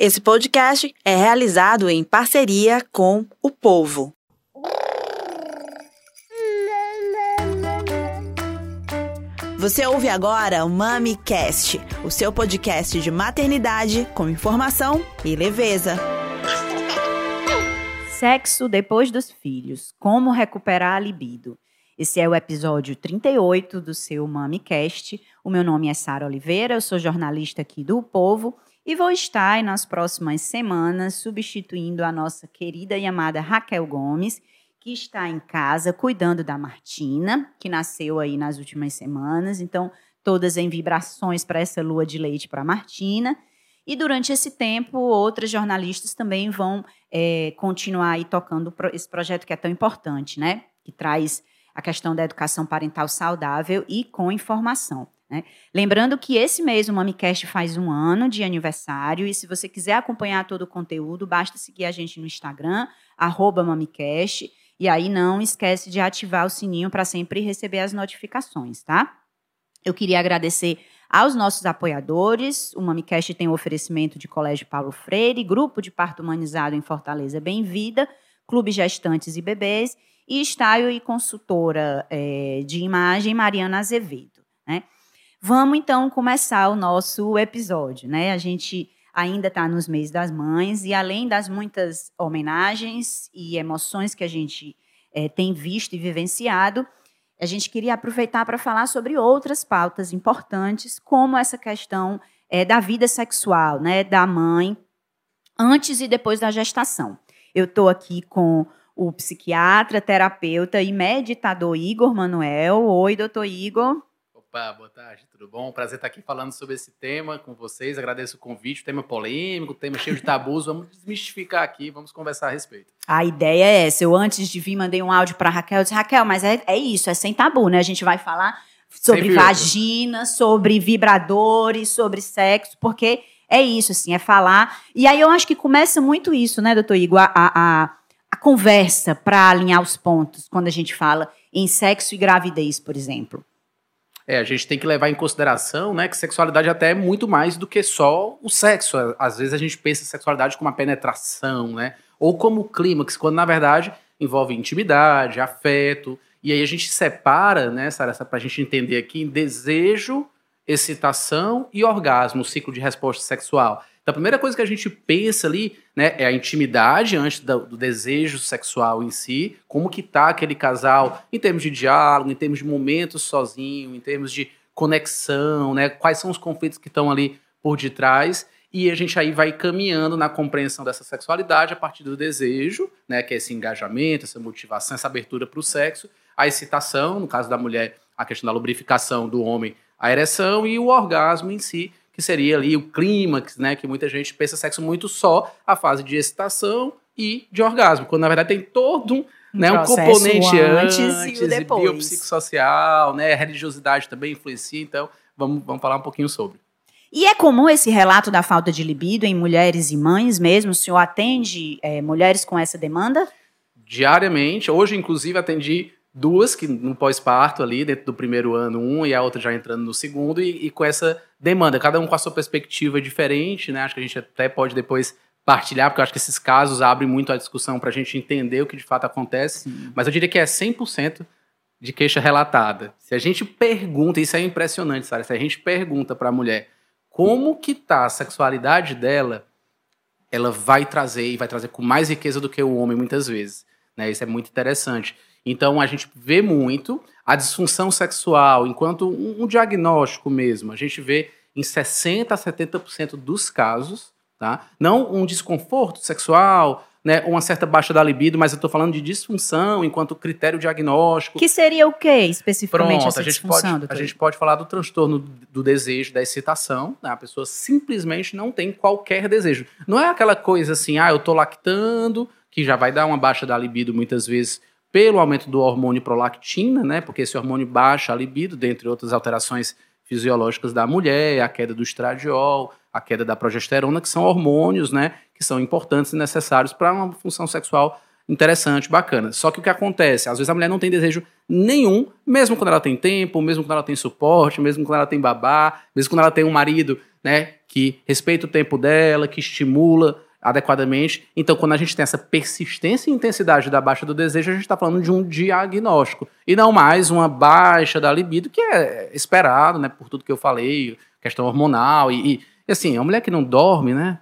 Esse podcast é realizado em parceria com o Povo. Você ouve agora o MamiCast, o seu podcast de maternidade com informação e leveza. Sexo depois dos filhos. Como recuperar a libido. Esse é o episódio 38 do seu MamiCast. O meu nome é Sara Oliveira, eu sou jornalista aqui do Povo e vou estar nas próximas semanas substituindo a nossa querida e amada Raquel Gomes, que está em casa cuidando da Martina, que nasceu aí nas últimas semanas. Então, todas em vibrações para essa lua de leite para Martina. E durante esse tempo, outras jornalistas também vão é, continuar aí tocando esse projeto que é tão importante, né? Que traz a questão da educação parental saudável e com informação. Né? Lembrando que esse mês o MamiCast faz um ano de aniversário e se você quiser acompanhar todo o conteúdo, basta seguir a gente no Instagram, arroba MamiCast, e aí não esquece de ativar o sininho para sempre receber as notificações, tá? Eu queria agradecer aos nossos apoiadores. O MamiCast tem o oferecimento de Colégio Paulo Freire, Grupo de Parto Humanizado em Fortaleza Bem-Vida, Clube Gestantes e Bebês e Style e Consultora é, de Imagem Mariana Azevedo. Né? Vamos então começar o nosso episódio, né? A gente ainda está nos meses das mães e além das muitas homenagens e emoções que a gente é, tem visto e vivenciado, a gente queria aproveitar para falar sobre outras pautas importantes, como essa questão é, da vida sexual, né, da mãe antes e depois da gestação. Eu estou aqui com o psiquiatra, terapeuta e meditador Igor Manuel. Oi, doutor Igor. Opa, boa tarde, tudo bom? Prazer estar aqui falando sobre esse tema com vocês. Agradeço o convite, tema polêmico, tema cheio de tabus. Vamos desmistificar aqui, vamos conversar a respeito. A ideia é essa. Eu, antes de vir, mandei um áudio para Raquel. Eu disse, Raquel, mas é, é isso, é sem tabu, né? A gente vai falar sobre vagina, sobre vibradores, sobre sexo, porque é isso, assim, é falar. E aí eu acho que começa muito isso, né, doutor Igor? A, a, a conversa para alinhar os pontos quando a gente fala em sexo e gravidez, por exemplo. É, a gente tem que levar em consideração, né, que sexualidade até é muito mais do que só o sexo. Às vezes a gente pensa em sexualidade como uma penetração, né, ou como clímax, quando na verdade envolve intimidade, afeto. E aí a gente separa, né, Sara, para a gente entender aqui, em desejo, excitação e orgasmo, o ciclo de resposta sexual. Então, a primeira coisa que a gente pensa ali, né, é a intimidade antes do, do, desejo sexual em si, como que tá aquele casal em termos de diálogo, em termos de momentos sozinho, em termos de conexão, né, quais são os conflitos que estão ali por detrás, e a gente aí vai caminhando na compreensão dessa sexualidade a partir do desejo, né, que é esse engajamento, essa motivação, essa abertura para o sexo, a excitação, no caso da mulher, a questão da lubrificação do homem, a ereção e o orgasmo em si, que seria ali o clímax, né? Que muita gente pensa sexo muito só a fase de excitação e de orgasmo, quando na verdade tem todo um, né, um componente antes, antes e, e biopsicossocial, né? religiosidade também influencia, então vamos, vamos falar um pouquinho sobre. E é comum esse relato da falta de libido em mulheres e mães mesmo? O senhor atende é, mulheres com essa demanda? Diariamente. Hoje, inclusive, atendi duas que no pós-parto ali, dentro do primeiro ano, um e a outra já entrando no segundo, e, e, com essa demanda, cada um com a sua perspectiva diferente, né? Acho que a gente até pode depois partilhar, porque eu acho que esses casos abrem muito a discussão para a gente entender o que de fato acontece, Sim. mas eu diria que é 100% de queixa relatada. Se a gente pergunta, isso é impressionante, sabe? Se a gente pergunta para a mulher como que tá a sexualidade dela, ela vai trazer e vai trazer com mais riqueza do que o homem muitas vezes, né? Isso é muito interessante. Então a gente vê muito a disfunção sexual enquanto um, um diagnóstico mesmo. A gente vê em 60 a 70% dos casos, tá? Não um desconforto sexual, né, uma certa baixa da libido, mas eu estou falando de disfunção enquanto critério diagnóstico. Que seria o que especificamente Pronto, essa a gente disfunção? Pode, a gente pode falar do transtorno do desejo, da excitação. Né? A pessoa simplesmente não tem qualquer desejo. Não é aquela coisa assim, ah, eu estou lactando, que já vai dar uma baixa da libido muitas vezes pelo aumento do hormônio prolactina, né, porque esse hormônio baixa a libido, dentre outras alterações fisiológicas da mulher, a queda do estradiol, a queda da progesterona, que são hormônios, né, que são importantes e necessários para uma função sexual interessante, bacana. Só que o que acontece? Às vezes a mulher não tem desejo nenhum, mesmo quando ela tem tempo, mesmo quando ela tem suporte, mesmo quando ela tem babá, mesmo quando ela tem um marido né, que respeita o tempo dela, que estimula adequadamente. Então, quando a gente tem essa persistência e intensidade da baixa do desejo, a gente está falando de um diagnóstico. E não mais uma baixa da libido, que é esperado, né, por tudo que eu falei, questão hormonal. E, e assim, uma mulher que não dorme, né,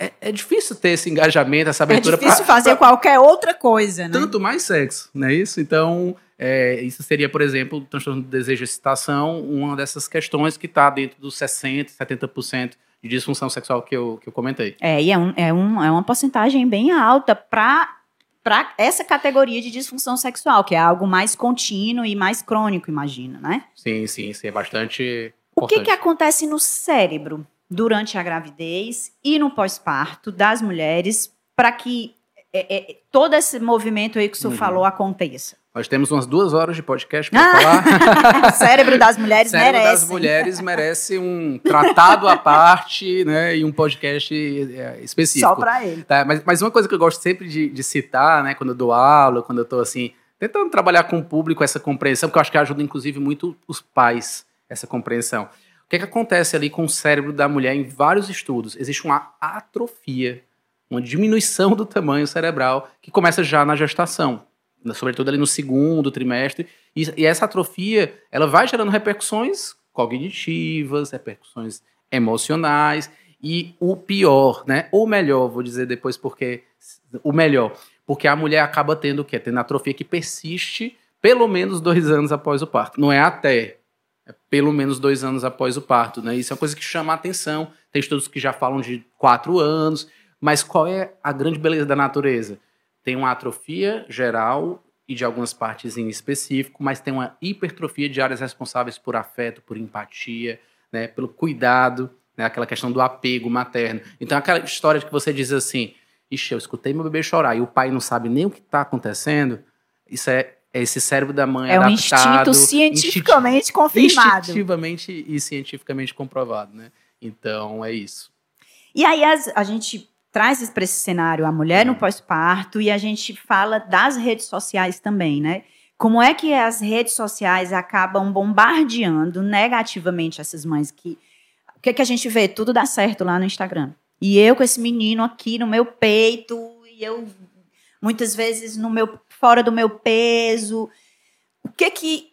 é, é, difícil ter esse engajamento, essa abertura. É difícil pra, fazer pra, qualquer outra coisa, né? Tanto mais sexo, não é isso? Então, é, isso seria, por exemplo, o transtorno do desejo e excitação, uma dessas questões que está dentro dos 60%, 70% de disfunção sexual que eu, que eu comentei. É, e é, um, é, um, é uma porcentagem bem alta para para essa categoria de disfunção sexual, que é algo mais contínuo e mais crônico, imagina, né? Sim, sim, sim, é bastante. O que, que acontece no cérebro durante a gravidez e no pós-parto das mulheres para que é, é, todo esse movimento aí que o senhor uhum. falou aconteça? Nós temos umas duas horas de podcast para falar. Cérebro das mulheres Cérebro merece. das mulheres merece um tratado à parte, né, e um podcast é, específico. Só para ele. Tá, mas, mas uma coisa que eu gosto sempre de, de citar, né, quando eu dou aula, quando eu estou assim, tentando trabalhar com o público essa compreensão, porque eu acho que ajuda inclusive muito os pais essa compreensão. O que, é que acontece ali com o cérebro da mulher em vários estudos? Existe uma atrofia, uma diminuição do tamanho cerebral que começa já na gestação sobretudo ali no segundo trimestre. E, e essa atrofia, ela vai gerando repercussões cognitivas, repercussões emocionais e o pior, né? Ou melhor, vou dizer depois porque o melhor, porque a mulher acaba tendo o quê? Tendo atrofia que persiste pelo menos dois anos após o parto. Não é até, é pelo menos dois anos após o parto, né? Isso é uma coisa que chama a atenção. Tem estudos que já falam de quatro anos, mas qual é a grande beleza da natureza? Tem uma atrofia geral e de algumas partes em específico, mas tem uma hipertrofia de áreas responsáveis por afeto, por empatia, né, pelo cuidado, né, aquela questão do apego materno. Então, aquela história de que você diz assim, ixi, eu escutei meu bebê chorar e o pai não sabe nem o que está acontecendo, isso é, é, esse cérebro da mãe é adaptado. um instinto cientificamente confirmado. Instintivamente e cientificamente comprovado, né? Então, é isso. E aí, a gente traz para esse cenário a mulher no uhum. pós-parto e a gente fala das redes sociais também, né? Como é que as redes sociais acabam bombardeando negativamente essas mães que o que, é que a gente vê? Tudo dá certo lá no Instagram. E eu com esse menino aqui no meu peito, e eu muitas vezes no meu fora do meu peso. O que que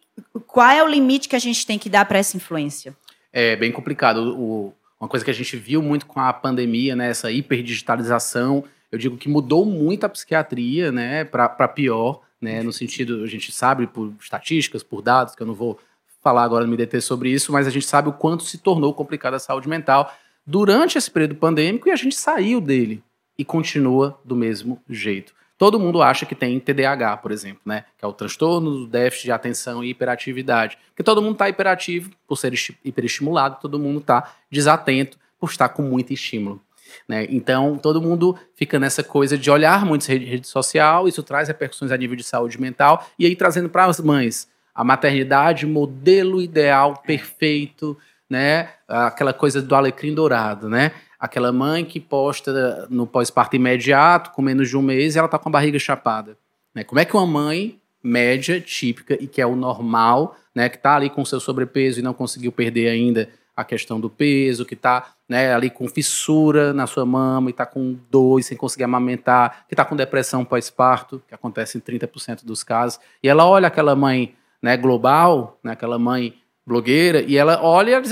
qual é o limite que a gente tem que dar para essa influência? É bem complicado. O, uma coisa que a gente viu muito com a pandemia, né, essa hiperdigitalização, eu digo que mudou muito a psiquiatria, né, para pior, né, no sentido, a gente sabe por estatísticas, por dados, que eu não vou falar agora, me deter sobre isso, mas a gente sabe o quanto se tornou complicada a saúde mental durante esse período pandêmico e a gente saiu dele e continua do mesmo jeito. Todo mundo acha que tem TDAH, por exemplo, né? Que é o transtorno do déficit de atenção e hiperatividade. Porque todo mundo está hiperativo por ser hiperestimulado, todo mundo está desatento por estar com muito estímulo. Né? Então, todo mundo fica nessa coisa de olhar muito rede, rede social, isso traz repercussões a nível de saúde mental, e aí trazendo para as mães a maternidade, modelo ideal, perfeito, né? Aquela coisa do alecrim dourado, né? Aquela mãe que posta no pós-parto imediato, com menos de um mês, e ela está com a barriga chapada. Né? Como é que uma mãe média, típica, e que é o normal, né, que está ali com seu sobrepeso e não conseguiu perder ainda a questão do peso, que está né, ali com fissura na sua mama e está com dor e sem conseguir amamentar, que está com depressão pós-parto, que acontece em 30% dos casos, e ela olha aquela mãe né, global, né, aquela mãe blogueira, e ela olha e ela diz,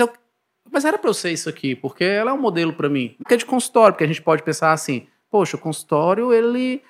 mas era para eu ser isso aqui, porque ela é um modelo para mim. Porque é de consultório, porque a gente pode pensar assim, poxa, o consultório, ele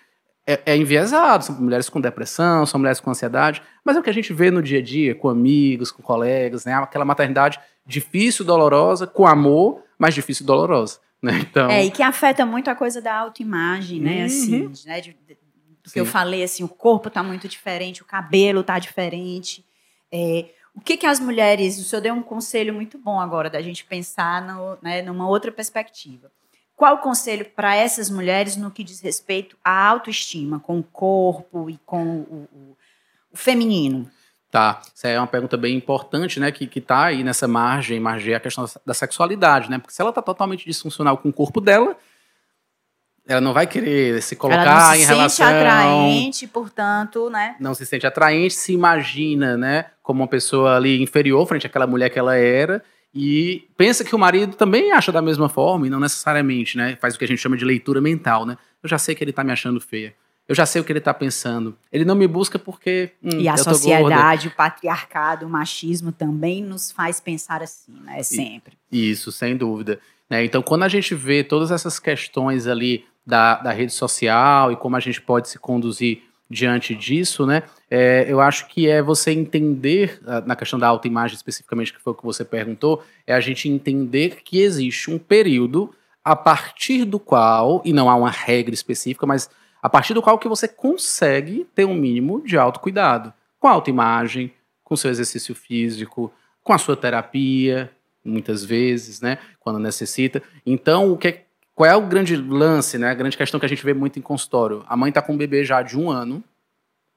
é, é, enviesado, são mulheres com depressão, são mulheres com ansiedade, mas é o que a gente vê no dia a dia, com amigos, com colegas, né? Aquela maternidade difícil, dolorosa, com amor, mas difícil e dolorosa. Né? Então... É, e que afeta muito a coisa da autoimagem, né? Uhum. Assim, né? De, de, do que eu falei, assim, o corpo está muito diferente, o cabelo está diferente. É, o que, que as mulheres. O senhor deu um conselho muito bom agora da gente pensar no, né, numa outra perspectiva. Qual o conselho para essas mulheres no que diz respeito à autoestima, com o corpo e com o, o, o feminino? Tá, essa é uma pergunta bem importante, né, que, que tá aí nessa margem, margem a questão da sexualidade, né, porque se ela tá totalmente disfuncional com o corpo dela, ela não vai querer se colocar ela não se em relação. Não se sente atraente, portanto, né? Não se sente atraente, se imagina, né, como uma pessoa ali inferior frente àquela mulher que ela era. e pensa que o marido também acha da mesma forma, e não necessariamente, né? Faz o que a gente chama de leitura mental, né? Eu já sei que ele tá me achando feia. Eu já sei o que ele tá pensando. Ele não me busca porque. Hum, e a sociedade, o patriarcado, o machismo também nos faz pensar assim, né? Sempre. Isso, sem dúvida. Né? Então, quando a gente vê todas essas questões ali da, da rede social e como a gente pode se conduzir diante disso, né? É, eu acho que é você entender, ah, na questão da autoimagem especificamente, que foi o que você perguntou, é a gente entender que existe um período a partir do qual, e não há uma regra específica, mas a partir do qual que você consegue ter um mínimo de autocuidado. Com a autoimagem, com seu exercício físico, com a sua terapia, muitas vezes, né? Quando necessita. Então, o que é qual é o grande lance, né? A grande questão que a gente vê muito em consultório. A mãe está com um bebê já de um ano,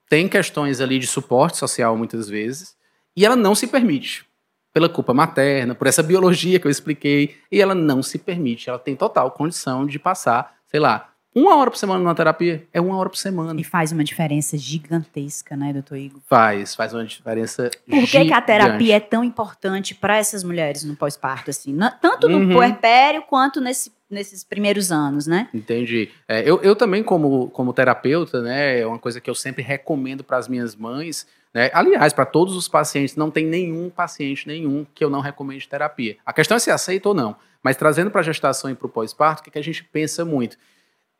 tem questões ali de suporte social muitas vezes, e ela não se permite. Pela culpa materna, por essa biologia que eu expliquei, e ela não se permite. Ela tem total condição de passar, sei lá, uma hora por semana numa terapia é uma hora por semana. E faz uma diferença gigantesca, né, doutor Igor? Faz, faz uma diferença Por que, que a terapia é tão importante para essas mulheres no pós-parto, assim? Tanto no uhum. puerpério quanto nesse, nesses primeiros anos, né? Entendi. É, eu, eu também, como, como terapeuta, né, é uma coisa que eu sempre recomendo para as minhas mães, né? Aliás, para todos os pacientes, não tem nenhum paciente nenhum que eu não recomende terapia. A questão é se aceita ou não. Mas trazendo para a gestação e para o pós-parto, o que, que a gente pensa muito?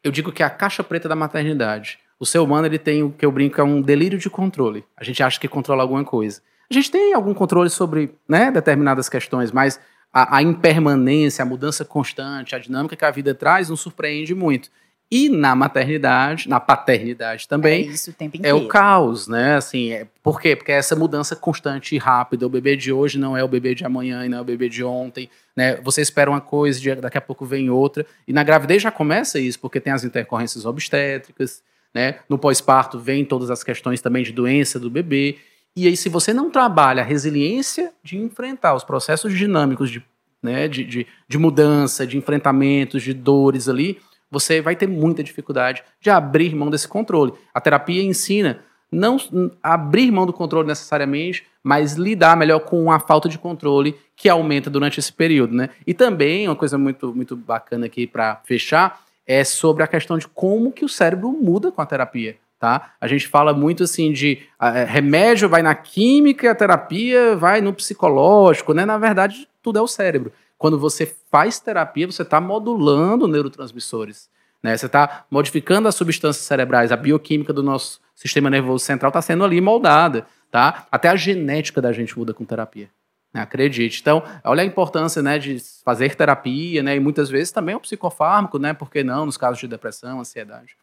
Eu digo que é a caixa preta da maternidade. O ser humano ele tem o que eu brinco é um delírio de controle. A gente acha que controla alguma coisa. A gente tem algum controle sobre né, determinadas questões, mas a, a impermanência, a mudança constante, a dinâmica que a vida traz nos surpreende muito. E na maternidade, na paternidade também, é, isso o, tempo é o caos, né? Assim, é, por quê? Porque é essa mudança constante e rápida. O bebê de hoje não é o bebê de amanhã e não é o bebê de ontem, né? Você espera uma coisa, daqui a pouco vem outra. E na gravidez já começa isso, porque tem as intercorrências obstétricas, né? No pós-parto vem todas as questões também de doença do bebê. E aí, se você não trabalha a resiliência de enfrentar os processos dinâmicos de, né, de, de, de mudança, de enfrentamentos, de dores ali, você vai ter muita dificuldade de abrir mão desse controle. A terapia ensina não abrir mão do controle necessariamente, mas lidar melhor com a falta de controle que aumenta durante esse período, né? E também uma coisa muito muito bacana aqui para fechar é sobre a questão de como que o cérebro muda com a terapia, tá? A gente fala muito assim de é, remédio vai na química, a terapia vai no psicológico, né? Na verdade, tudo é o cérebro. Quando você faz terapia, você está modulando neurotransmissores. Né? Você está modificando as substâncias cerebrais, a bioquímica do nosso sistema nervoso central está sendo ali moldada. Tá? Até a genética da gente muda com terapia. Né? Acredite. Então, olha a importância né, de fazer terapia, né? E muitas vezes também o psicofármaco, né? Por que não, nos casos de depressão, ansiedade.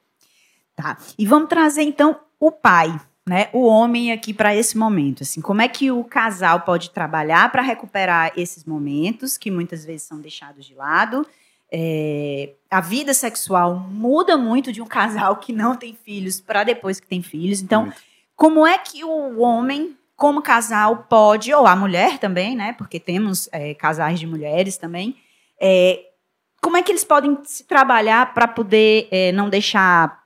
Tá. E vamos trazer então o pai né, o homem aqui para esse momento? Assim, como é que o casal pode trabalhar para recuperar esses momentos que muitas vezes são deixados de lado? É, a vida sexual muda muito de um casal que não tem filhos para depois que tem filhos. Então, muito. como é que o homem, como casal, pode, ou a mulher também, né? Porque temos é, casais de mulheres também. É, como é que eles podem se trabalhar para poder é, não deixar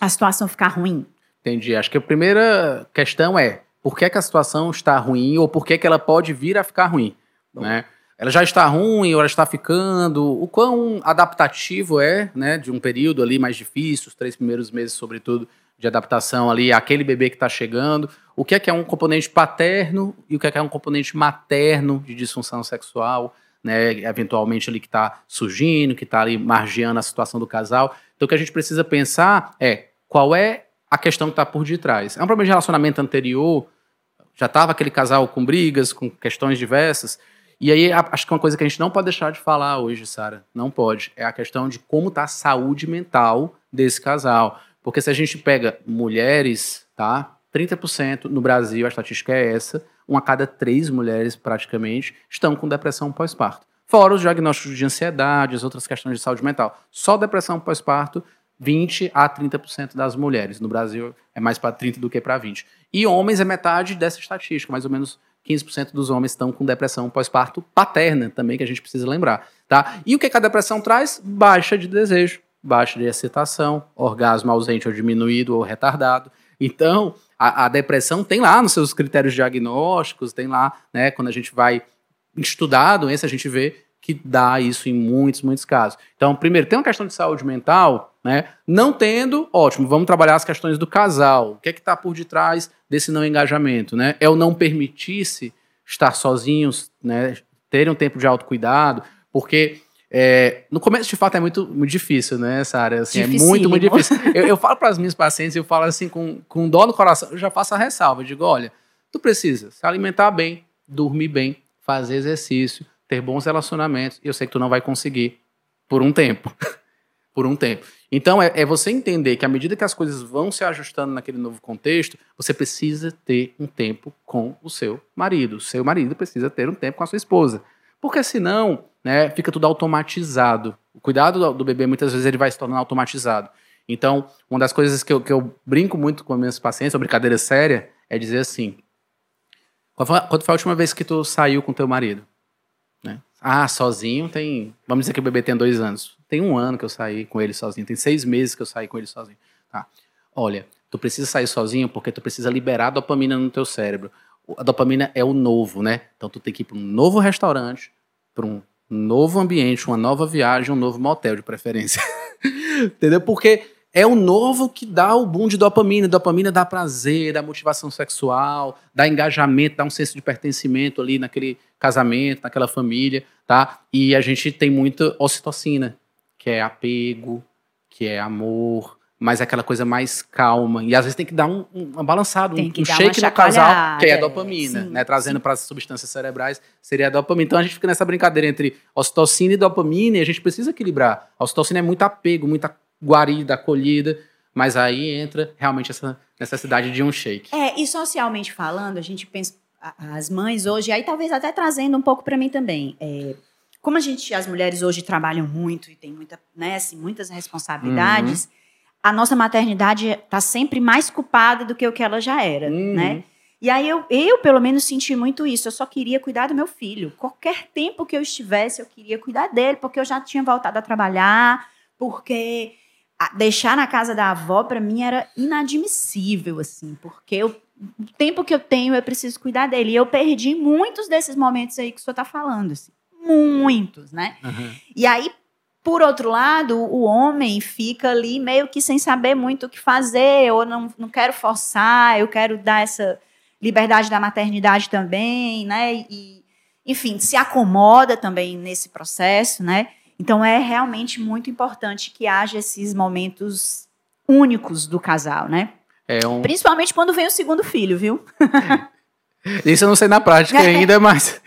a situação ficar ruim? Entendi. Acho que a primeira questão é por que, que a situação está ruim ou por que, que ela pode vir a ficar ruim, né? Ela já está ruim ou ela está ficando? O quão adaptativo é, né, de um período ali mais difícil, os três primeiros meses, sobretudo, de adaptação ali àquele bebê que está chegando? O que é que é um componente paterno e o que é que é um componente materno de disfunção sexual? Né, eventualmente ali que está surgindo, que está ali margeando a situação do casal. Então o que a gente precisa pensar é qual é a questão que está por detrás. É um problema de relacionamento anterior, já estava aquele casal com brigas, com questões diversas. E aí, acho que uma coisa que a gente não pode deixar de falar hoje, Sara, não pode, é a questão de como está a saúde mental desse casal. Porque se a gente pega mulheres, tá? 30% no Brasil, a estatística é essa, uma a cada três mulheres, praticamente, estão com depressão pós-parto. Fora os diagnósticos de ansiedade, as outras questões de saúde mental. Só depressão pós-parto 20 a 30% das mulheres. No Brasil é mais para 30 do que para 20. E homens é metade dessa estatística, mais ou menos 15% dos homens estão com depressão pós-parto paterna também, que a gente precisa lembrar, tá? E o que, que a depressão traz? Baixa de desejo, baixa de excitação, orgasmo ausente ou diminuído ou retardado. Então, a, a depressão tem lá nos seus critérios diagnósticos, tem lá, né, quando a gente vai estudar esse a gente vê que dá isso em muitos, muitos casos. Então, primeiro, tem uma questão de saúde mental, né? Não tendo, ótimo, vamos trabalhar as questões do casal. O que é que está por detrás desse não engajamento, né? É o não permitir-se estar sozinhos, né? Terem um tempo de autocuidado, porque é, no começo, de fato, é muito, muito difícil, né, Sara? Assim, é muito, muito difícil. Eu, eu falo para as minhas pacientes, eu falo assim, com, com dó no coração, eu já faço a ressalva. Eu digo, olha, tu precisa se alimentar bem, dormir bem, fazer exercício, ter bons relacionamentos. E eu sei que tu não vai conseguir por um tempo. por um tempo. Então, é, é, você entender que à medida que as coisas vão se ajustando naquele novo contexto, você precisa ter um tempo com o seu marido. O seu marido precisa ter um tempo com a sua esposa. Porque senão, né, fica tudo automatizado. O cuidado do, do bebê, muitas vezes, ele vai se tornando automatizado. Então, uma das coisas que eu, que eu brinco muito com meus pacientes, uma brincadeira séria, é dizer assim: quando foi a última vez que tu saiu com teu marido? Ah, sozinho tem. Vamos dizer que o bebê tem dois anos. Tem um ano que eu saí com ele sozinho. Tem seis meses que eu saí com ele sozinho. Tá. Olha, tu precisa sair sozinho porque tu precisa liberar dopamina no teu cérebro. A dopamina é o novo, né? Então tu tem que ir para um novo restaurante, para um novo ambiente, uma nova viagem, um novo motel de preferência. Entendeu? Porque é o novo que dá o boom de dopamina. Dopamina dá prazer, dá motivação sexual, dá engajamento, dá um senso de pertencimento ali naquele casamento, naquela família, tá? E a gente tem muita ocitocina, que é apego, que é amor, mas é aquela coisa mais calma. E às vezes tem que dar um, um, um balançado, um, um shake no casal, que é a dopamina, sim, né? Trazendo para as substâncias cerebrais, seria a dopamina. Então a gente fica nessa brincadeira entre ocitocina e dopamina e a gente precisa equilibrar. A ocitocina é muito apego, muita guarida, acolhida, mas aí entra realmente essa necessidade de um shake. É, e socialmente falando, a gente pensa, as mães hoje, aí talvez até trazendo um pouco para mim também, é, como a gente, as mulheres hoje trabalham muito e tem muita, né, assim, muitas responsabilidades, uhum. a nossa maternidade está sempre mais culpada do que o que ela já era, uhum. né? E aí eu, eu, pelo menos, senti muito isso. Eu só queria cuidar do meu filho. Qualquer tempo que eu estivesse, eu queria cuidar dele, porque eu já tinha voltado a trabalhar, porque deixar na casa da avó para mim era inadmissível assim, porque eu, o tempo que eu tenho eu preciso cuidar dele. E eu perdi muitos desses momentos aí que o senhor está falando, assim, muitos, né? Uhum. E aí, por outro lado, o homem fica ali meio que sem saber muito o que fazer, ou não, não quero forçar, eu quero dar essa liberdade da maternidade também, né? E, enfim, se acomoda também nesse processo, né? Então é realmente muito importante que haja esses momentos únicos do casal, né? É um... Principalmente quando vem o segundo filho, viu? Isso eu não sei na prática ainda, mas.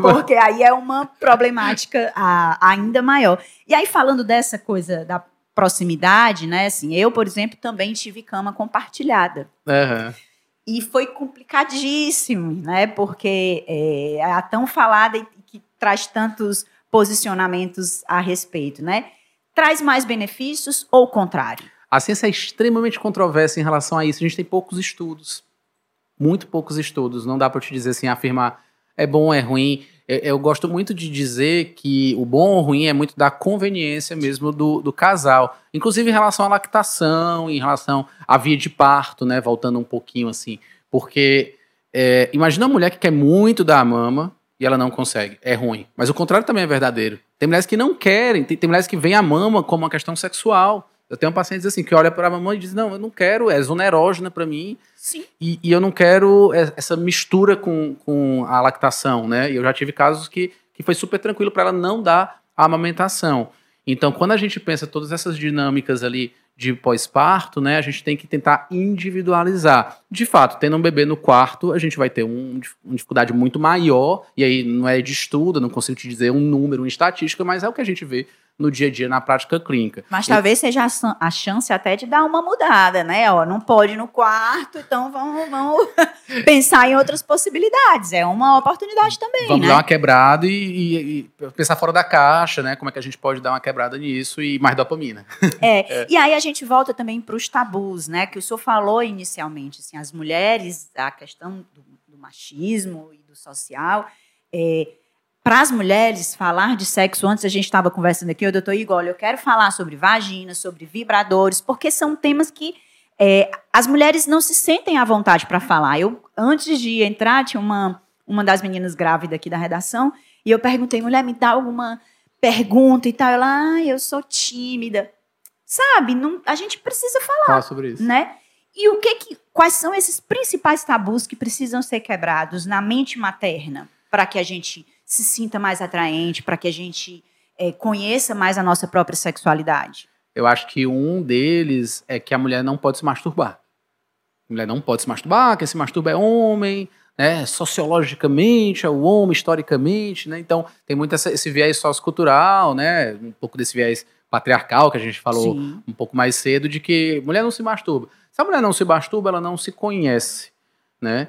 Porque aí é uma problemática ainda maior. E aí, falando dessa coisa da proximidade, né? Assim, eu, por exemplo, também tive cama compartilhada. Uhum. E foi complicadíssimo, né? Porque é a tão falada e que traz tantos posicionamentos a respeito, né? Traz mais benefícios ou o contrário? A ciência é extremamente controversa em relação a isso. A gente tem poucos estudos, muito poucos estudos. Não dá para te dizer assim, afirmar é bom, é ruim. Eu, eu, gosto muito de dizer que o bom ou ruim é muito da conveniência mesmo do, do casal. Inclusive em relação à lactação, em relação à via de parto, né? Voltando um pouquinho assim. Porque é, imagina uma mulher que quer muito dar a mama, e ela não consegue. É ruim. Mas o contrário também é verdadeiro. Tem mulheres que não querem, tem, tem mulheres que veem a mama como uma questão sexual. Eu tenho pacientes assim que olha para a mamãe e diz: Não, eu não quero, é zona erógena para mim. Sim. E, e, eu não quero essa mistura com, com a lactação, né? E eu já tive casos que, que foi super tranquilo para ela não dar a amamentação. Então, quando a gente pensa todas essas dinâmicas ali de pós-parto, né, a gente tem que tentar individualizar. De fato, tendo um bebê no quarto, a gente vai ter um, uma dificuldade muito maior, e aí não é de estudo, não consigo te dizer um número, uma estatística, mas é o que a gente vê no dia a dia na prática clínica. Mas talvez seja a, chance até de dar uma mudada, né? Ó, não pode no quarto, então vamos, vamos pensar em outras possibilidades. É uma oportunidade também. Vamos né? dar uma quebrada e, e, e, pensar fora da caixa, né? Como é que a gente pode dar uma quebrada nisso e mais dopamina. É, é. e aí a gente volta também para os tabus, né? Que o senhor falou inicialmente, assim, as mulheres, a questão do, do machismo e do social. É, para as mulheres falar de sexo, antes a gente estava conversando aqui, o doutor Igor, olha, eu quero falar sobre vagina, sobre vibradores, porque são temas que é, as mulheres não se sentem à vontade para falar. Eu, antes de entrar, tinha uma, uma das meninas grávidas aqui da redação, E eu perguntei, mulher, me dá alguma pergunta e tal. Ela, ah, eu sou tímida. Sabe, não, a gente precisa falar, Fala sobre isso. né? E o que que, quais são esses principais tabus que precisam ser quebrados na mente materna para que a gente se sinta mais atraente, para que a gente eh, conheça mais a nossa própria sexualidade? Eu acho que um deles é que a mulher não pode se masturbar. A mulher não pode se masturbar, quem se masturba é homem, né? Sociologicamente é o homem, historicamente, né? Então tem muito essa- esse viés sociocultural, né? Um pouco desse viés patriarcal que a gente falou Sim. um pouco mais cedo, de que mulher não se masturba. Se a mulher não se masturba, ela não se conhece, né?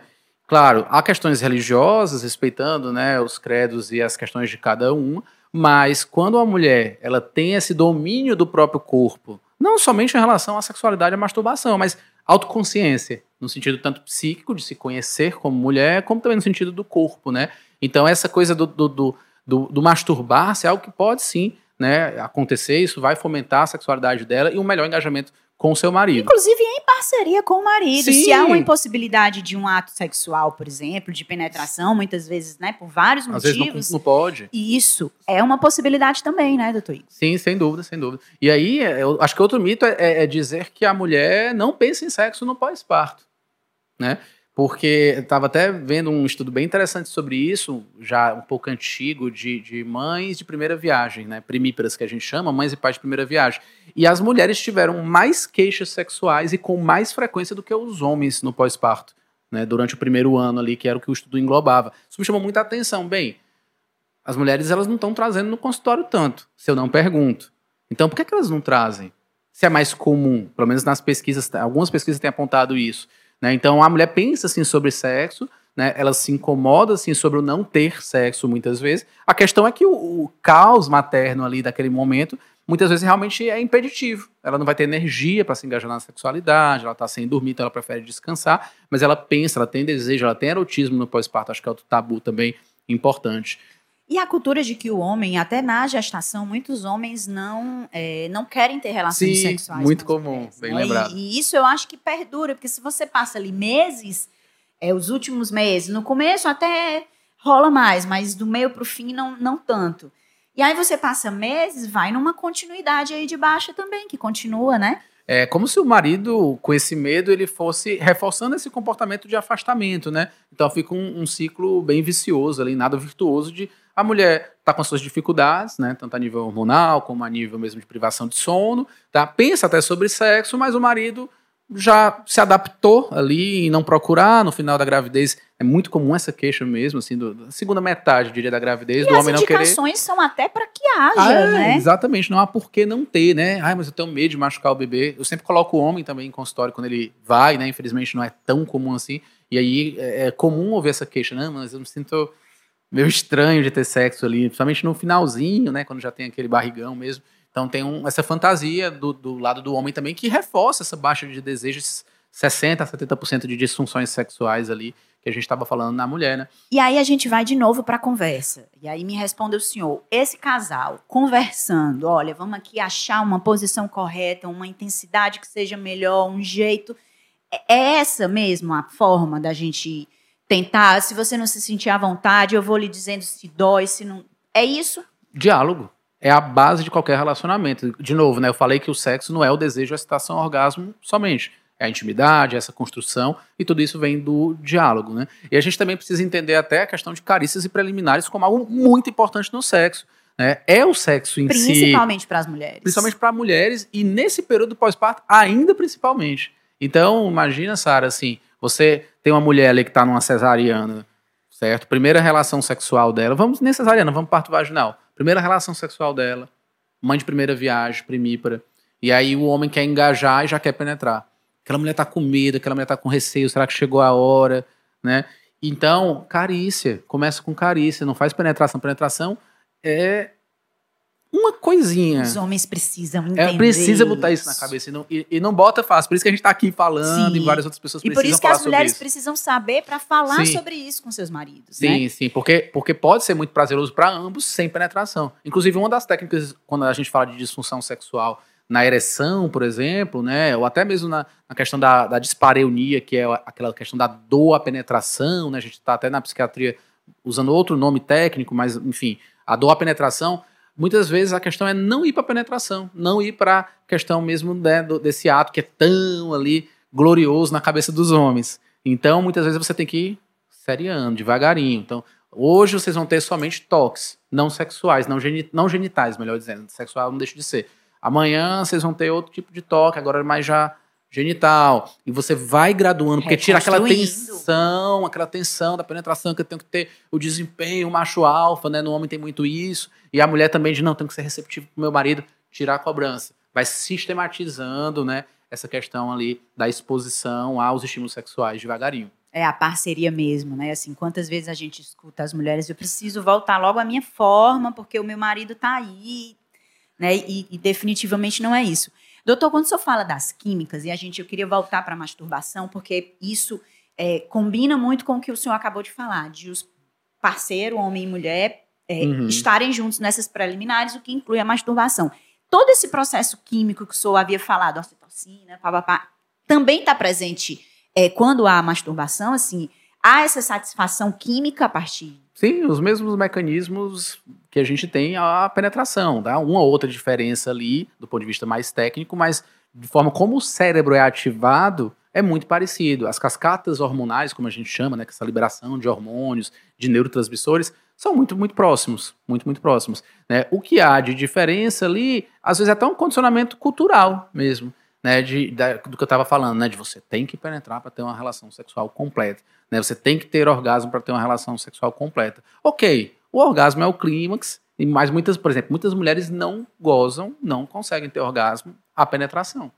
Claro, há questões religiosas, respeitando né, os credos e as questões de cada um, mas quando a mulher ela tem esse domínio do próprio corpo, não somente em relação à sexualidade e à masturbação, mas autoconsciência, no sentido tanto psíquico, de se conhecer como mulher, como também no sentido do corpo, né? Então, essa coisa do, do, do, do, do masturbar-se é algo que pode sim né, acontecer, isso vai fomentar a sexualidade dela e um melhor engajamento com o seu marido. Inclusive em parceria com o marido. Sim. Se há uma impossibilidade de um ato sexual, por exemplo, de penetração, muitas vezes, né, por vários Às vezes não, motivos. não pode. Isso é uma possibilidade também, né, doutor Igor? Sim, sem dúvida, sem dúvida. E aí, eu acho que outro mito é, é- é dizer que a mulher não pensa em sexo no pós-parto, né? Porque estava até vendo um estudo bem interessante sobre isso, já um pouco antigo, de, de mães de primeira viagem, né? Primíparas que a gente chama, mães e pais de primeira viagem. E as mulheres tiveram mais queixas sexuais e com mais frequência do que os homens no pós-parto, né? Durante o primeiro ano ali, que era o que o estudo englobava. Isso me chamou muita atenção. Bem, as mulheres elas não estão trazendo no consultório tanto, se eu não pergunto. Então, por que, que elas não trazem? Se é mais comum, pelo menos nas pesquisas, algumas pesquisas têm apontado isso. Né? Então, a mulher pensa assim sobre sexo, né? ela se incomoda assim sobre o não ter sexo muitas vezes. A questão é que o, o caos materno ali daquele momento, muitas vezes realmente é impeditivo. Ela não vai ter energia para se engajar na sexualidade, ela está sem dormir, então ela prefere descansar, mas ela pensa, ela tem desejo, ela tem erotismo no pós-parto, acho que é outro tabu também importante. E a cultura de que o homem, até na gestação, muitos homens não, é, não querem ter relações Sim, sexuais. muito comum, mulheres, bem né? lembrado. E, e isso eu acho que perdura, porque se você passa ali meses, é, os últimos meses, no começo até rola mais, mas do meio para o fim não, não tanto. E aí você passa meses, vai numa continuidade aí de baixa também, que continua, né? É como se o marido, com esse medo, ele fosse reforçando esse comportamento de afastamento, né? Então fica um, um ciclo bem vicioso ali, nada virtuoso de a mulher tá com as suas dificuldades, né? Tanto a nível hormonal como a nível mesmo de privação de sono, tá? Pensa até sobre sexo, mas o marido já se adaptou ali em não procurar no final da gravidez. É muito comum essa queixa mesmo, assim, do, da segunda metade, diria, da gravidez, E do as homem não querer. indicações são até para que haja, Ah, é, né? Exatamente, não há por que não ter, né? Ai, mas eu tenho medo de machucar o bebê. Eu sempre coloco o homem também em consultório quando ele vai, né? Infelizmente não é tão comum assim. E aí é, é comum ouvir essa queixa, né? Mas eu me sinto meio estranho de ter sexo ali, principalmente no finalzinho, né? Quando já tem aquele barrigão mesmo. Então tem um- essa fantasia do, do lado do homem também que reforça essa baixa de desejos, 60% a 70% de disfunções sexuais ali, que a gente estava falando na mulher, né? E aí a gente vai de novo para a conversa. E aí me responde o senhor, esse casal conversando, olha, vamos aqui achar uma posição correta, uma intensidade que seja melhor, um jeito. É é essa mesmo a forma da gente tentar. Se você não se sentir à vontade, eu vou lhe dizendo se dói, se não. É isso? Diálogo. É a base de qualquer relacionamento. De novo, né? Eu falei que o sexo não é o desejo, a excitação, o orgasmo somente. É a intimidade, é essa construção, e tudo isso vem do diálogo, né? E a gente também precisa entender até a questão de carícias e preliminares como algo muito importante no sexo. Né? É o sexo em si. Principalmente para as mulheres. Principalmente para mulheres, e nesse período pós-parto, ainda principalmente. Então, imagina, Sara, assim, você tem uma mulher ali que está numa cesariana, certo? Primeira relação sexual dela, vamos nem cesariana, vamos parto vaginal. Primeira relação sexual dela, mãe de primeira viagem, primípara. E aí o homem quer engajar e já quer penetrar. Aquela mulher tá com medo, aquela mulher tá com receio, será que chegou a hora, né? Então, carícia, começa com carícia, não faz penetração. Penetração é uma coisinha. Os homens precisam É, entender. precisa botar isso na cabeça e não, e, e não bota fácil. Por isso que a gente tá aqui falando Sim. e várias outras pessoas E precisam por isso que falar as mulheres sobre isso. precisam saber para falar Sim. sobre isso com seus maridos. né? Sim, sim, porque, porque pode ser muito prazeroso para ambos sem penetração. Inclusive, uma das técnicas, quando a gente fala de disfunção sexual na ereção, por exemplo, né, ou até mesmo na, na questão da, da dispareunia, que é aquela questão da dor à penetração, né, a gente está até na psiquiatria usando outro nome técnico, mas enfim, a dor à penetração, muitas vezes a questão é não ir para penetração, não ir para a questão mesmo né, do, desse ato que é tão ali glorioso na cabeça dos homens. Então, muitas vezes você tem que ir seriando, devagarinho. Então, hoje vocês vão ter somente toques, não sexuais, não, geni não genitais, melhor dizendo. Sexual não deixa de ser. Amanhã vocês vão ter outro tipo de toque, agora é mais já genital. E você vai graduando, porque tira aquela tensão, aquela tensão da penetração, que eu tenho que ter o desempenho, o macho alfa, né? No homem tem muito isso. E a mulher também de não, tenho que ser receptivo pro meu marido, tirar a cobrança. Vai sistematizando, né? Essa questão ali da exposição aos estímulos sexuais devagarinho. É a parceria mesmo, né? Assim, quantas vezes a gente escuta as mulheres, eu preciso voltar logo à minha forma, porque o meu marido tá aí, né? E, e, definitivamente não é isso. Doutor, quando o senhor fala das químicas, e a gente, eu queria voltar para a masturbação, porque isso é, combina muito com o que o senhor acabou de falar, de os parceiros, homem e mulher, é, uhum. estarem juntos nessas preliminares, o que inclui a masturbação. Todo esse processo químico que o senhor havia falado, ocitocina, papapá, também está presente é, quando há masturbação, assim, há essa satisfação química a partir Sim, os mesmos mecanismos que a gente tem a penetração, dá uma ou outra diferença ali, do ponto de vista mais técnico, mas de forma como o cérebro é ativado, é muito parecido. As cascatas hormonais, como a gente chama, né, que é essa liberação de hormônios, de neurotransmissores, são muito, muito próximos, muito, muito próximos. Né? O que há de diferença ali, às vezes é até um condicionamento cultural mesmo né, de, da, do que eu estava falando, né, de você tem que penetrar para ter uma relação sexual completa, né, você tem que ter orgasmo para ter uma relação sexual completa. Ok, o orgasmo é o clímax, mas muitas, por exemplo, muitas mulheres não gozam, não conseguem ter orgasmo a penetração.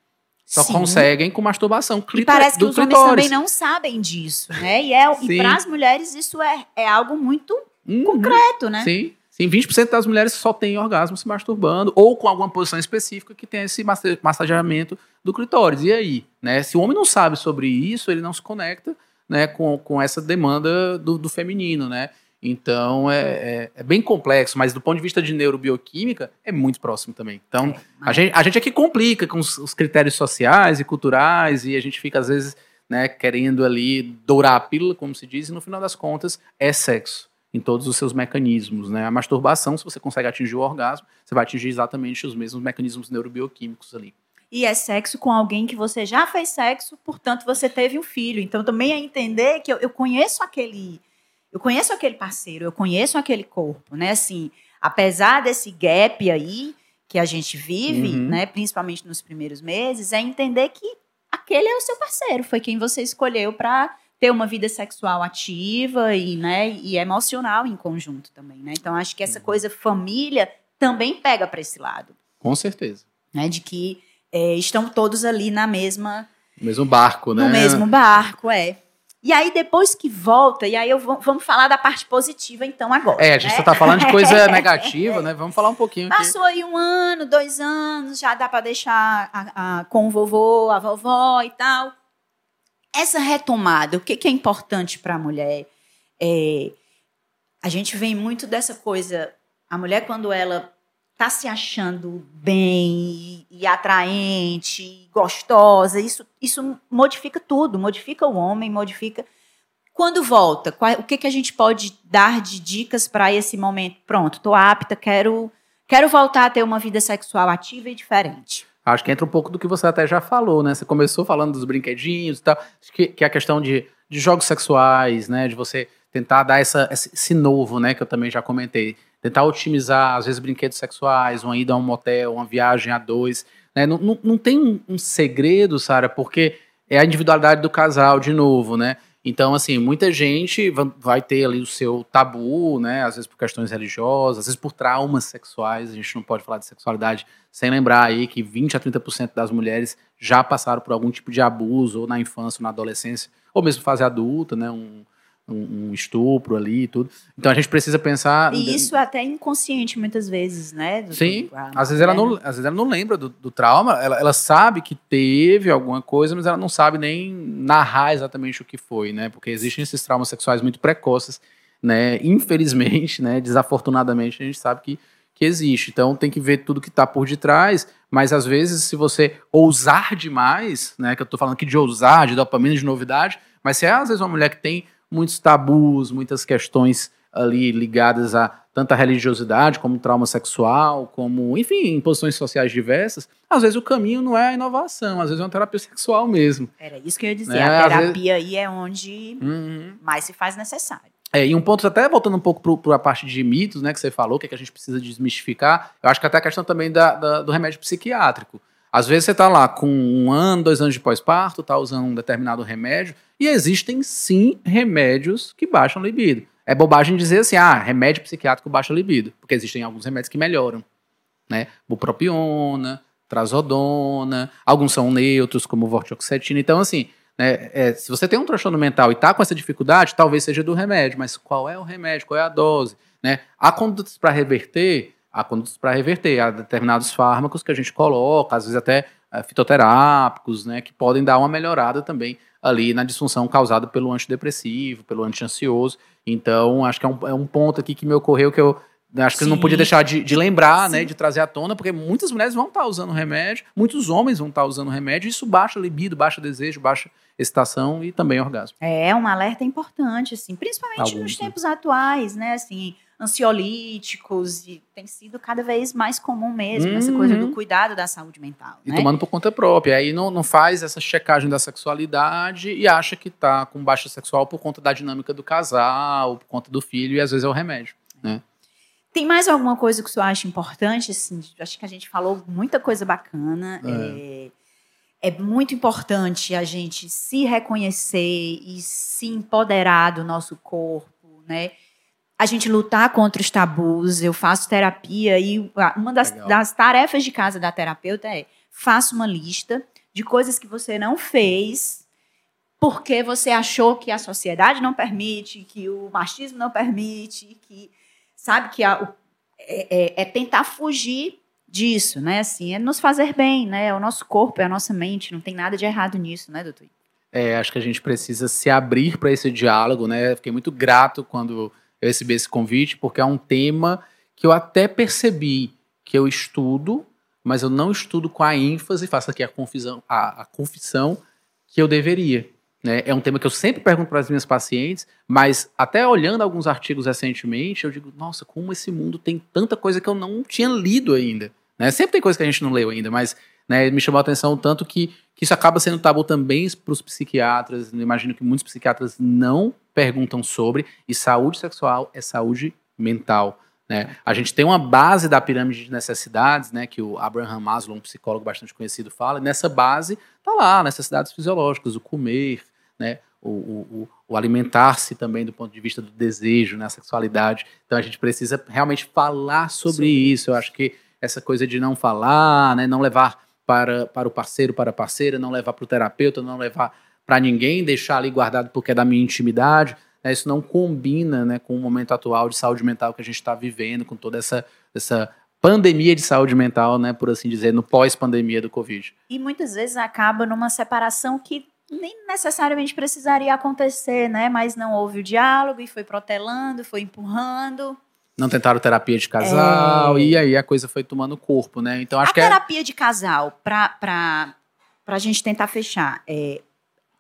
Só Sim. conseguem com masturbação. E parece que os homens também não sabem disso, né? E, é, e para as mulheres isso é, é algo muito uhum. concreto, né? Sim. Sim, 20% das mulheres só têm orgasmo se masturbando ou com alguma posição específica que tem esse massageamento do clitóris. E aí? Né? Se o homem não sabe sobre isso, ele não se conecta né, com, com essa demanda do, do feminino, né? Então é, é, é, bem complexo, mas do ponto de vista de neurobioquímica é muito próximo também. Então é, mas... a, gente, a gente aqui complica com os, os, critérios sociais e culturais e a gente fica às vezes né, querendo ali dourar a pílula, como se diz, e no final das contas é sexo em todos os seus mecanismos. Né? A masturbação, se você consegue atingir o orgasmo, você vai atingir exatamente os mesmos mecanismos neurobioquímicos ali. E é sexo com alguém que você já fez sexo, portanto você teve um filho. Então também é entender que eu, eu conheço aquele, eu conheço aquele parceiro, eu conheço aquele corpo, né? Assim, apesar desse gap aí que a gente vive, uhum. né, principalmente nos primeiros meses, é entender que aquele é o seu parceiro, foi quem você escolheu para ter uma vida sexual ativa e, né, e emocional em conjunto também, né? Então acho que essa coisa família também pega para esse lado. Com certeza. Né, de que é, estão todos ali na mesma no mesmo barco, né? No mesmo barco, é. E aí, depois que volta, e aí eu vou, vamos falar da parte positiva, então, agora. É, a gente né? só tá falando de coisa negativa, né? Vamos falar um pouquinho Passou aqui. aí um ano, dois anos, já dá para deixar a, a, com o vovô, a vovó e tal essa retomada, o que, que é importante para a mulher? É, a gente vem muito dessa coisa. A mulher, quando ela está se achando bem e, atraente, gostosa, isso, isso modifica tudo, modifica o homem, modifica. Quando volta, qual, o que, que a gente pode dar de dicas para esse momento? Pronto, estou apta, quero, quero voltar a ter uma vida sexual ativa e diferente. Acho que entra um pouco do que você até já falou, né? Você começou falando dos brinquedinhos e tal, que, que é a questão de, de jogos sexuais, né? De você tentar dar essa, esse novo, né? Que eu também já comentei. Tentar otimizar, às vezes, brinquedos sexuais, uma ida a um motel, uma viagem a dois. Né? Não, não, não tem um, um segredo, Sara, porque é a individualidade do casal, de novo, né? Então, assim, muita gente vai ter ali o seu tabu, né? Às vezes por questões religiosas, às vezes por traumas sexuais. A gente não pode falar de sexualidade sem lembrar aí que 20 a 30% das mulheres já passaram por algum tipo de abuso, ou na infância, ou na adolescência, ou mesmo fase adulta, né? Um, um, um, estupro ali e tudo. Então a gente precisa pensar. E isso é até inconsciente muitas vezes, né? Do, Sim. Do, às, vezes ela não, às vezes ela não lembra do, do trauma, ela, ela sabe que teve alguma coisa, mas ela não sabe nem narrar exatamente o que foi, né? Porque existem esses traumas sexuais muito precoces, né? Infelizmente, né? Desafortunadamente, a gente sabe que, que existe. Então tem que ver tudo que está por detrás, mas às vezes, se você ousar demais, né? Que eu estou falando aqui de ousar, de dopamina, de novidade, mas se é às vezes uma mulher que tem muitos tabus, muitas questões ali ligadas a tanta religiosidade como trauma sexual, como, enfim, posições sociais diversas, às vezes o caminho não é a inovação, às vezes é uma terapia sexual mesmo. Era isso que eu ia dizer. É, a terapia vezes... aí é onde uhum. mais se faz necessário. É, e um ponto, até voltando um pouco para a parte de mitos, né, que você falou, que, é que a gente precisa desmistificar, eu acho que até a questão também da, da do remédio psiquiátrico. Às vezes você está lá com um ano, dois anos de pós-parto, está usando um determinado remédio, e existem sim remédios que baixam libido. É bobagem dizer assim, ah, remédio psiquiátrico baixa libido, porque existem alguns remédios que melhoram, né? Bupropiona, trazodona, alguns são neutros, como vortioxetina. Então, assim, né, é, se você tem um transtorno mental e está com essa dificuldade, talvez seja do remédio, mas qual é o remédio, qual é a dose? Né? Há condutas para reverter, há condutas para reverter, há determinados fármacos que a gente coloca, às vezes até é, fitoterápicos, né, que podem dar uma melhorada também ali na disfunção causada pelo antidepressivo, pelo anti-ansioso. Então, acho que é um, é um ponto aqui que me ocorreu que eu Acho que Sim. não podia deixar de, de lembrar, né, Sim. né, de trazer à tona, porque muitas mulheres vão estar usando remédio, muitos homens vão estar usando remédio, e isso baixa libido, baixa desejo, baixa excitação e também orgasmo. É um alerta importante, assim, principalmente nos né? tempos né? atuais, né, assim, ansiolíticos, e tem sido cada vez mais comum mesmo, uhum. essa coisa do uhum. cuidado da saúde mental. E né? tomando por conta própria. Aí não, não faz essa checagem da sexualidade e acha que está com baixa sexual por conta da dinâmica do casal, por conta do filho, e às vezes é o remédio. Né? Tem mais alguma coisa que você acha importante? Assim, acho que a gente falou muita coisa bacana. É. É, é muito importante a gente se reconhecer e se empoderar do nosso corpo, né? A gente lutar contra os tabus. Eu faço terapia e uma das, das tarefas de casa da terapeuta é faça uma lista de coisas que você não fez porque você achou que a sociedade não permite, que o machismo não permite, que sabe? Que a, é, é, é, tentar fugir disso, né? Assim, é nos fazer bem, né? É o nosso corpo, é a nossa mente, não tem nada de errado nisso, né, doutor? É, acho que a gente precisa se abrir para esse diálogo, né? Fiquei muito grato quando eu recebi esse convite, porque é um tema que eu até percebi que eu estudo, mas eu não estudo com a ênfase, faço aqui a confissão, a, a confissão que eu deveria. Né? É um tema que eu sempre pergunto para as minhas pacientes, mas até olhando alguns artigos recentemente, eu digo, nossa, como esse mundo tem tanta coisa que eu não tinha lido ainda. Né? Sempre tem coisa que a gente não leu ainda, mas né, me chamou a atenção tanto que, que isso acaba sendo tabu também para os psiquiatras. Eu imagino que muitos psiquiatras não perguntam sobre, e saúde sexual é saúde mental. Né? A gente tem uma base da pirâmide de necessidades, né, que o Abraham Maslow, um psicólogo bastante conhecido, fala, e nessa base tá lá necessidades fisiológicas, o comer, né? O, o, o alimentar-se também do ponto de vista do desejo, né? a sexualidade. Então a gente precisa realmente falar sobre Sim. isso. Eu acho que essa coisa de não falar, né? não levar para, para o parceiro, para a parceira, não levar para o terapeuta, não levar para ninguém, deixar ali guardado porque é da minha intimidade. Né? Isso não combina né, com o momento atual de saúde mental que a gente está vivendo, com toda essa, essa pandemia de saúde mental, né, por assim dizer, no pós-pandemia do Covid. E muitas vezes acaba numa separação que nem necessariamente precisaria acontecer, né? Mas não houve o diálogo e foi protelando, foi empurrando. Não tentaram terapia de casal, é... e aí a coisa foi tomando corpo, né? Então acho a que. A é terapia é... de casal, para a gente tentar fechar, é,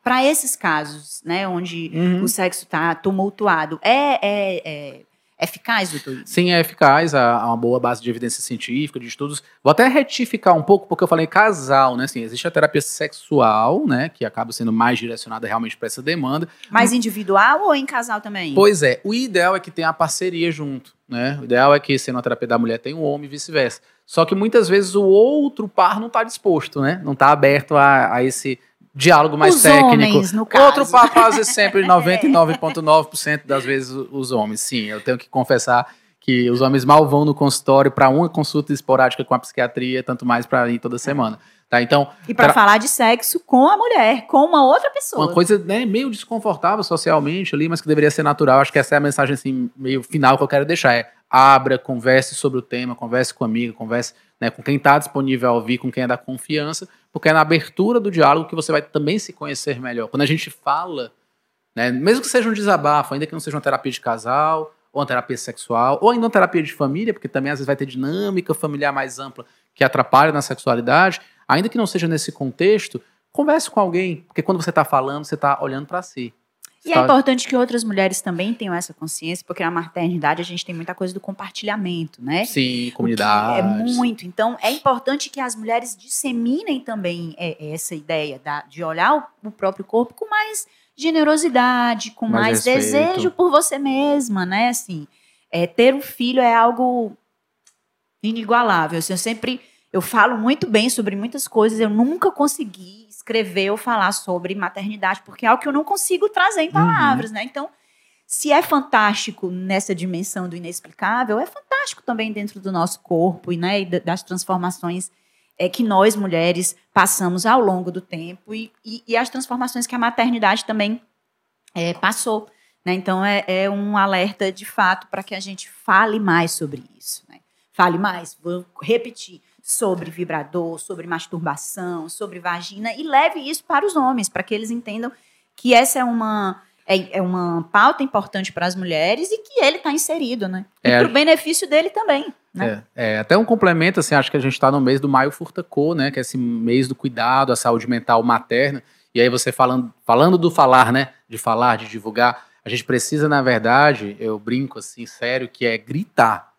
para esses casos, né, onde uhum. o sexo está tumultuado, é, é, é eficaz, doutor? Sim, é eficaz, há uma boa base de evidência científica, de estudos. Vou até retificar um pouco, porque eu falei casal, né? Assim, existe a terapia sexual, né? Que acaba sendo mais direcionada realmente para essa demanda. Mais individual ou em casal também? Pois é, o ideal é que tenha a parceria junto, né? O ideal é que, sendo a terapia da mulher, tem um homem e vice-versa. Só que muitas vezes o outro par não está disposto, né? Não está aberto a, a esse diálogo mais os técnico. Homens, no caso. Outro par quase sempre 99,9% das vezes os homens. Sim, eu tenho que confessar que os homens mal vão no consultório para uma consulta esporádica com a psiquiatria, tanto mais para ir toda semana. Tá, então, e para falar de sexo com a mulher, com uma outra pessoa. Uma coisa né, meio desconfortável socialmente ali, mas que deveria ser natural. Acho que essa é a mensagem assim, meio final que eu quero deixar. É abra, converse sobre o tema, converse com a amiga, converse né, com quem está disponível a ouvir, com quem é da confiança, porque é na abertura do diálogo que você vai também se conhecer melhor. Quando a gente fala, né, mesmo que seja um desabafo, ainda que não seja uma terapia de casal, ou uma terapia sexual, ou ainda uma terapia de família, porque também às vezes vai ter dinâmica familiar mais ampla que atrapalha na sexualidade, ainda que não seja nesse contexto, converse com alguém, porque quando você está falando, você está olhando para si. E é importante que outras mulheres também tenham essa consciência, porque na maternidade a gente tem muita coisa do compartilhamento, né? Sim, comunidade. É muito. Então, é importante que as mulheres disseminem também é, essa ideia da, de olhar o, o, próprio corpo com mais generosidade, com mais, mais desejo por você mesma, né? Assim, é, ter um filho é algo inigualável. Assim, eu sempre eu falo muito bem sobre muitas coisas, eu nunca consegui escrever ou falar sobre maternidade, porque é algo que eu não consigo trazer em uhum. palavras, uhum. né? Então, se é fantástico nessa dimensão do inexplicável, é fantástico também dentro do nosso corpo e, né, das transformações é, que nós mulheres passamos ao longo do tempo e, e, e as transformações que a maternidade também é, passou. Né? Então, é, é, um alerta de fato para que a gente fale mais sobre isso. Né? Fale mais, vou repetir sobre vibrador, sobre masturbação, sobre vagina e leve isso para os homens, para que eles entendam que essa é uma é, é uma pauta importante para as mulheres e que ele está inserido, né? E é, para o benefício dele também. Né? É, é, até um complemento, assim, acho que a gente está no mês do Maio Furtacô, né? Que é esse mês do cuidado, a saúde mental materna. E aí você falando, falando do falar, né? De falar, de divulgar, a gente precisa, na verdade, eu brinco assim, sério, que é gritar,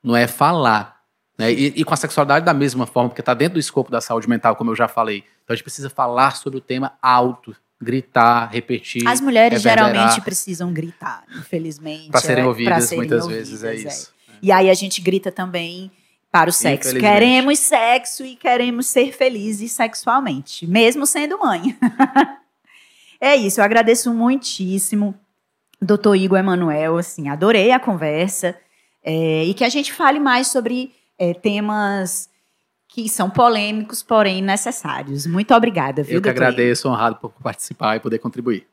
não é falar. Né? E, e, com a sexualidade da mesma forma, porque está dentro do escopo da saúde mental, como eu já falei. Então a gente precisa falar sobre o tema alto, gritar, repetir. As mulheres geralmente precisam gritar, infelizmente. Para serem é, ouvidas, serem muitas ouvidas, vezes, é, é. isso. É. E aí a gente grita também para o sexo. Queremos sexo e queremos ser felizes sexualmente, mesmo sendo mãe. é isso, eu agradeço muitíssimo, doutor Igor Emanuel, assim, adorei a conversa. É, e que a gente fale mais sobre é, temas que são polêmicos, porém necessários. Muito obrigada, viu, Eu que agradeço, honrado por participar e poder contribuir.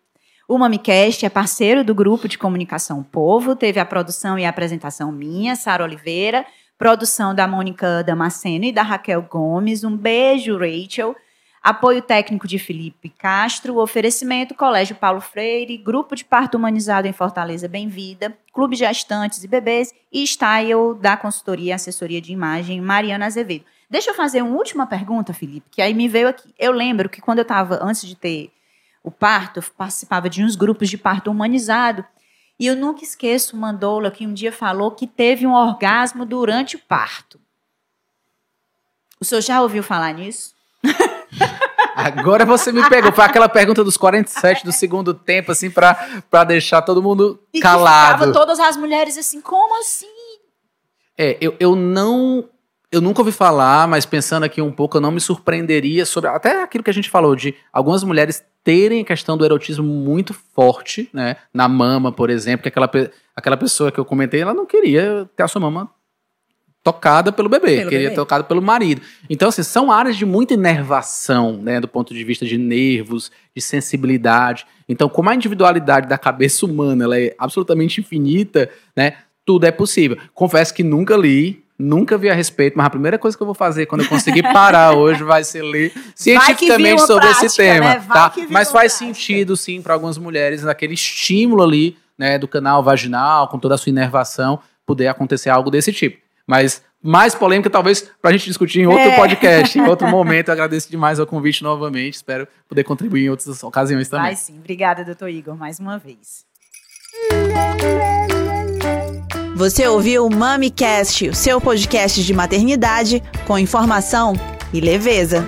O MamiCast é parceiro do Grupo de Comunicação Povo, teve a produção e a apresentação minha, Sara Oliveira, produção da Mônica Damasceno e da Raquel Gomes. Um beijo, Rachel. Apoio técnico de Felipe Castro, oferecimento Colégio Paulo Freire, Grupo de Parto Humanizado em Fortaleza Bem-Vida, Clube Gestantes e Bebês e Style da consultoria e assessoria de imagem Mariana Azevedo. Deixa eu fazer uma última pergunta, Felipe, que aí me veio aqui. Eu lembro que quando eu estava, antes de ter o parto, eu participava de uns grupos de parto humanizado e eu nunca esqueço uma doula que um dia falou que teve um orgasmo durante o parto. O senhor já ouviu falar nisso? Agora você me pegou. Foi aquela pergunta dos 47 do segundo tempo, assim, pra, pra deixar todo mundo e calado. E todas as mulheres assim, como assim? É, eu, eu não. Eu nunca ouvi falar, mas pensando aqui um pouco, eu não me surpreenderia sobre. Até aquilo que a gente falou, de algumas mulheres terem a questão do erotismo muito forte, né? Na mama, por exemplo, que aquela, aquela pessoa que eu comentei, ela não queria ter a sua mama tocada pelo bebê, pelo queria bebê. tocada pelo marido. Então, assim, são áreas de muita inervação, né, do ponto de vista de nervos, de sensibilidade. Então, como a individualidade da cabeça humana ela é absolutamente infinita, né, tudo é possível. Confesso que nunca li, nunca vi a respeito, mas a primeira coisa que eu vou fazer quando eu conseguir parar hoje vai ser ler cientificamente sobre prática, esse tema, né? tá? Mas faz prática. sentido sim para algumas mulheres naquele estímulo ali, né, do canal vaginal, com toda a sua inervação, poder acontecer algo desse tipo. Mas mais polêmica, talvez, para a gente discutir em outro é. podcast, em outro momento. Eu agradeço demais o convite novamente. Espero poder contribuir em outras ocasiões também. Vai sim. Obrigada, doutor Igor, mais uma vez. Você ouviu o MamiCast, o seu podcast de maternidade com informação e leveza.